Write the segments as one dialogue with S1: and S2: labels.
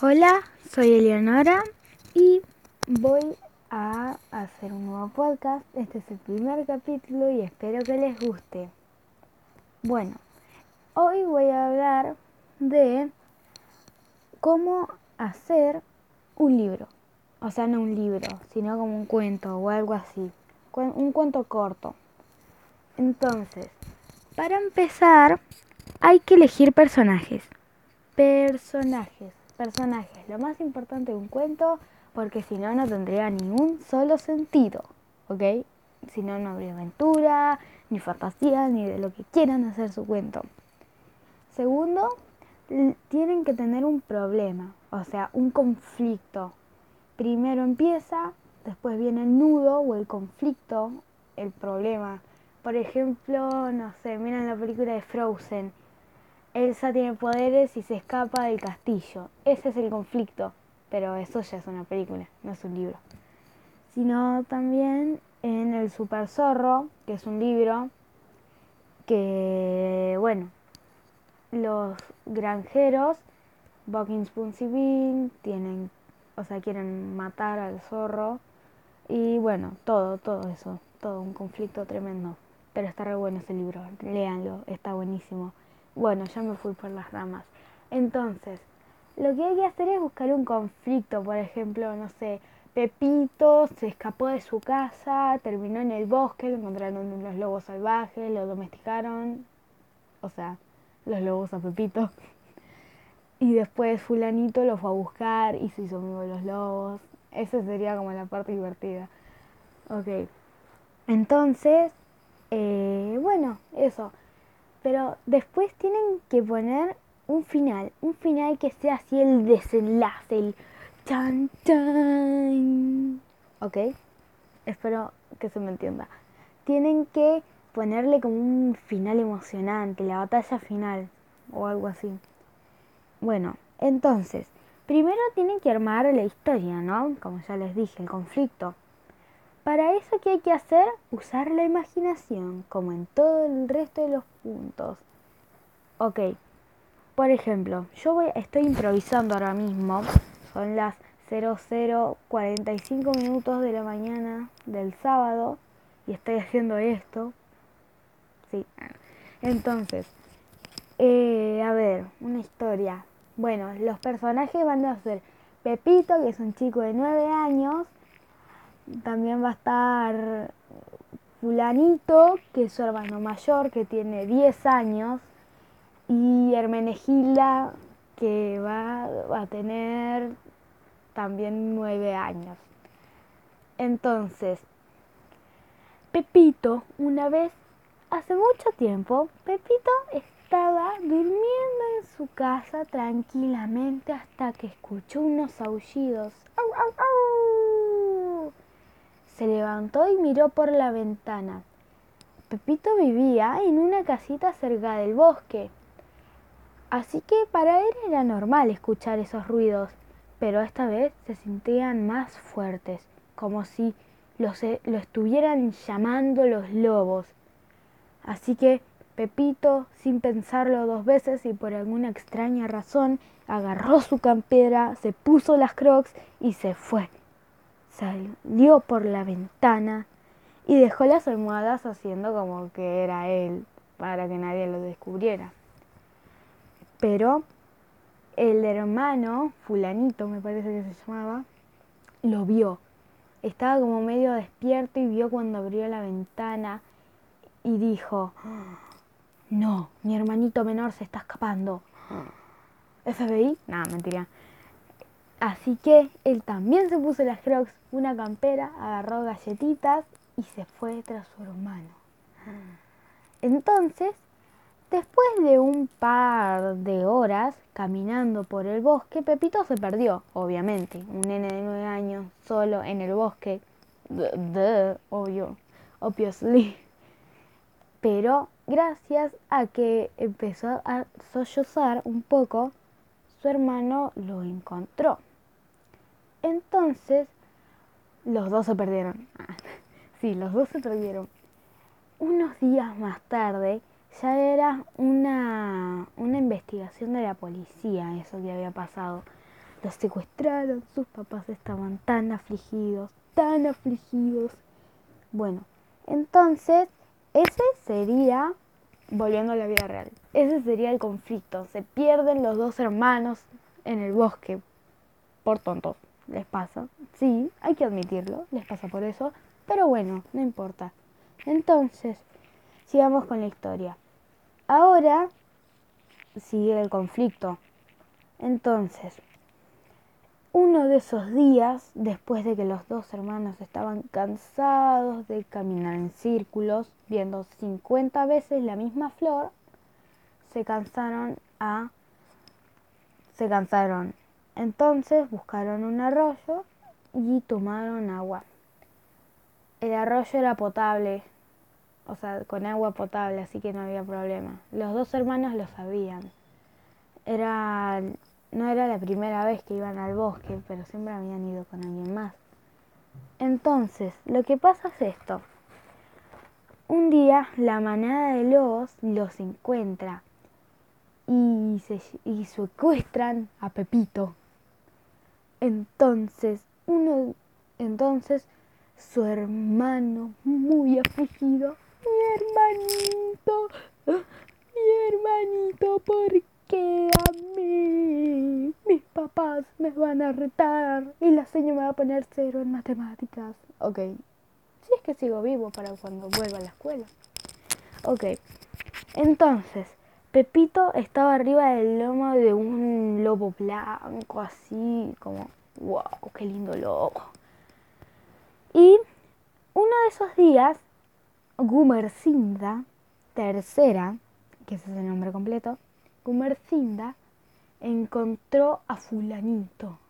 S1: Hola, soy Eleonora y voy a hacer un nuevo podcast. Este es el primer capítulo y espero que les guste. Bueno, hoy voy a hablar de cómo hacer un libro. O sea, no un libro, sino como un cuento o algo así. Un cuento corto. Entonces, para empezar, hay que elegir personajes. Personajes personajes, lo más importante de un cuento, porque si no, no tendría ni un solo sentido, ¿ok? Si no, no habría aventura, ni fantasía, ni de lo que quieran hacer su cuento. Segundo, tienen que tener un problema, o sea, un conflicto. Primero empieza, después viene el nudo o el conflicto, el problema. Por ejemplo, no sé, miren la película de Frozen Elsa tiene poderes y se escapa del castillo. Ese es el conflicto, pero eso ya es una película, no es un libro. Sino también en El Super Zorro, que es un libro que, bueno, los granjeros, Buckins Bean, tienen, o sea, quieren matar al zorro. Y bueno, todo, todo eso, todo un conflicto tremendo. Pero está re bueno ese libro, léanlo, está buenísimo. Bueno, ya me fui por las ramas. Entonces, lo que hay que hacer es buscar un conflicto, por ejemplo, no sé, Pepito se escapó de su casa, terminó en el bosque, lo encontraron unos lobos salvajes, lo domesticaron, o sea, los lobos a Pepito. Y después fulanito lo fue a buscar y se hizo amigo de los lobos. Esa sería como la parte divertida. Ok. Entonces, eh, bueno, eso. Pero después tienen que poner un final, un final que sea así el desenlace, el chan chan. ¿Ok? Espero que se me entienda. Tienen que ponerle como un final emocionante, la batalla final o algo así. Bueno, entonces, primero tienen que armar la historia, ¿no? Como ya les dije, el conflicto. Para eso, ¿qué hay que hacer? Usar la imaginación, como en todo el resto de los puntos. Ok, por ejemplo, yo voy, estoy improvisando ahora mismo. Son las 0045 minutos de la mañana del sábado y estoy haciendo esto. Sí. Entonces, eh, a ver, una historia. Bueno, los personajes van a ser Pepito, que es un chico de 9 años, también va a estar fulanito, que es su hermano mayor, que tiene 10 años, y Hermenegilda, que va, a tener también 9 años. Entonces, Pepito, una vez, hace mucho tiempo, Pepito estaba durmiendo en su casa tranquilamente hasta que escuchó unos aullidos. ¡Au, au, au! Se levantó y miró por la ventana. Pepito vivía en una casita cerca del bosque. Así que para él era normal escuchar esos ruidos, pero esta vez se sentían más fuertes, como si e, lo estuvieran llamando los lobos. Así que Pepito, sin pensarlo dos veces y por alguna extraña razón, agarró su campera, se puso las crocs y se fue salió por la ventana y dejó las almohadas haciendo como que era él para que nadie lo descubriera. Pero el hermano, fulanito me parece que se llamaba, lo vio. Estaba como medio despierto y vio cuando abrió la ventana y dijo, no, mi hermanito menor se está escapando. FBI, nada, mentira. Así que él también se puso las crocs, una campera, agarró galletitas y se fue tras su hermano. Entonces, después de un par de horas caminando por el bosque, Pepito se perdió, obviamente. Un nene de nueve años solo en el bosque. De, obvio, obviously. Pero gracias a que empezó a sollozar un poco, su hermano lo encontró. Entonces, los dos se perdieron. sí, los dos se perdieron. Unos días más tarde, ya era una, una investigación de la policía, eso que había pasado. los secuestraron, sus papás estaban tan afligidos, tan afligidos. Bueno, entonces ese sería, volviendo a la vida real, ese sería el conflicto. Se pierden los dos hermanos en el bosque por tontos. Les pasa, sí, hay que admitirlo, les pasa por eso, pero bueno, no importa. Entonces, sigamos con la historia. Ahora sigue el conflicto. Entonces, uno de esos días, después de que los dos hermanos estaban cansados de caminar en círculos, viendo 50 veces la misma flor, se cansaron a se cansaron. Entonces buscaron un arroyo y tomaron agua. El arroyo era potable, o sea, con agua potable, así que no había problema. Los dos hermanos lo sabían. Era no era la primera vez que iban al bosque, pero siempre habían ido con alguien más. Entonces, lo que pasa es esto. Un día la manada de lobos los encuentra y, se, y secuestran a Pepito. Entonces, uno, entonces su hermano muy afligido, mi hermanito, mi hermanito, ¿por qué a mí? Mis papás me van a retar y la señora me va a poner cero en matemáticas. Ok, si es que sigo vivo para cuando vuelva a la escuela. Ok, entonces, Pepito estaba arriba del lomo de un lobo blanco, así como, wow, qué lindo lobo. Y uno de esos días, Gumercinda, tercera, que ese es el nombre completo, Gumercinda encontró a fulanito.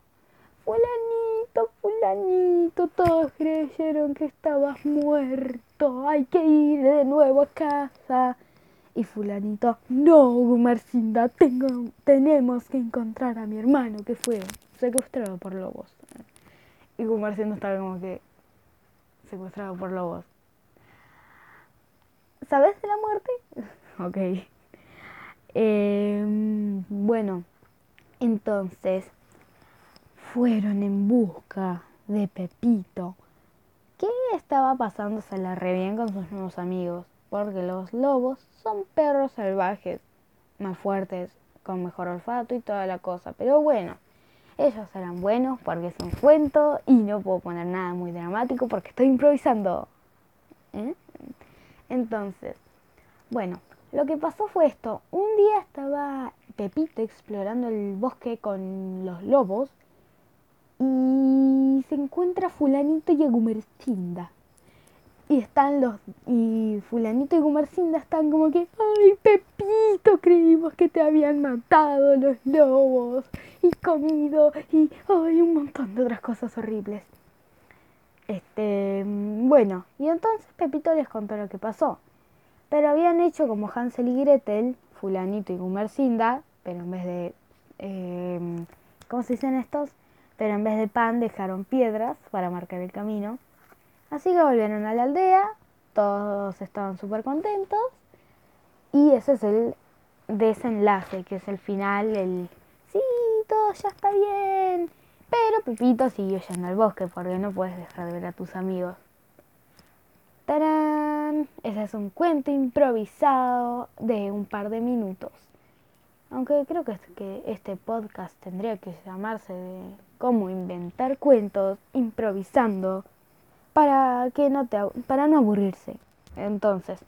S1: Fulanito, fulanito, todos creyeron que estabas muerto, hay que ir de nuevo a casa. Y fulanito, no, Gumercinda, tengo, tenemos que encontrar a mi hermano que fue secuestrado por lobos. Y Gumercinda estaba como que secuestrado por lobos. ¿Sabes de la muerte? ok. Eh, bueno, entonces fueron en busca de Pepito, que estaba pasándose la re bien con sus nuevos amigos, porque los lobos son perros salvajes, más fuertes, con mejor olfato y toda la cosa. Pero bueno, ellos eran buenos porque es un cuento y no puedo poner nada muy dramático porque estoy improvisando. ¿eh? Entonces, bueno, lo que pasó fue esto. Un día estaba Pepito explorando el bosque con los lobos y se encuentra fulanito y Agumercinda. Y están los y fulanito y Gumercinda están como que, ay Pepito, creímos que te habían matado los lobos y comido y ay un montón de otras cosas horribles. Este, bueno, y entonces Pepito les contó lo que pasó. Pero habían hecho como Hansel y Gretel, Fulanito y Gumercinda, pero en vez de. Eh, ¿Cómo se dicen estos? Pero en vez de pan dejaron piedras para marcar el camino. Así que volvieron a la aldea, todos estaban súper contentos. Y ese es el desenlace, que es el final, el. Sí, todo ya está bien. Pero Pepito siguió yendo al bosque porque no puedes dejar de ver a tus amigos. ¡Tarán! Ese es un cuento improvisado de un par de minutos. Aunque creo que, que este podcast tendría que llamarse de cómo inventar cuentos improvisando para que no te para no aburrirse. Entonces,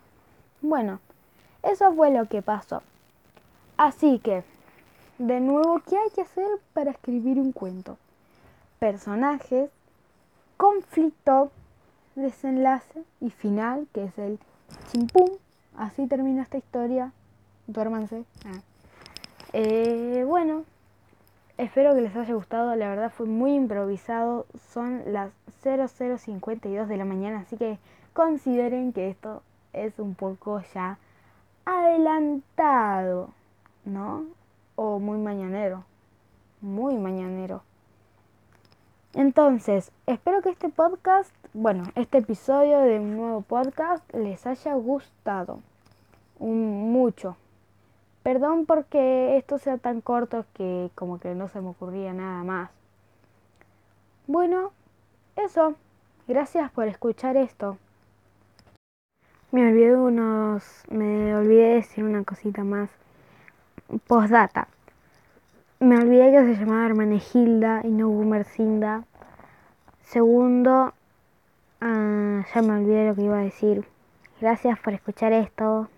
S1: bueno, eso fue lo que pasó. Así que, de nuevo, ¿qué hay que hacer para escribir un cuento? Personajes, conflicto, desenlace y final, que es el chimpum. Así termina esta historia. Duérmanse. Ah. Eh, bueno, espero que les haya gustado. La verdad fue muy improvisado. Son las 0052 de la mañana, así que consideren que esto es un poco ya adelantado, ¿no? O muy mañanero. Muy mañanero. Entonces, espero que este podcast, bueno, este episodio de un nuevo podcast les haya gustado. Mucho. Perdón porque esto sea tan corto que como que no se me ocurría nada más. Bueno, eso. Gracias por escuchar esto. Me olvidé unos. Me olvidé decir una cosita más. Postdata. Me olvidé que se llamaba Hermenegilda y no Gumercinda. Segundo, ah, ya me olvidé lo que iba a decir. Gracias por escuchar esto.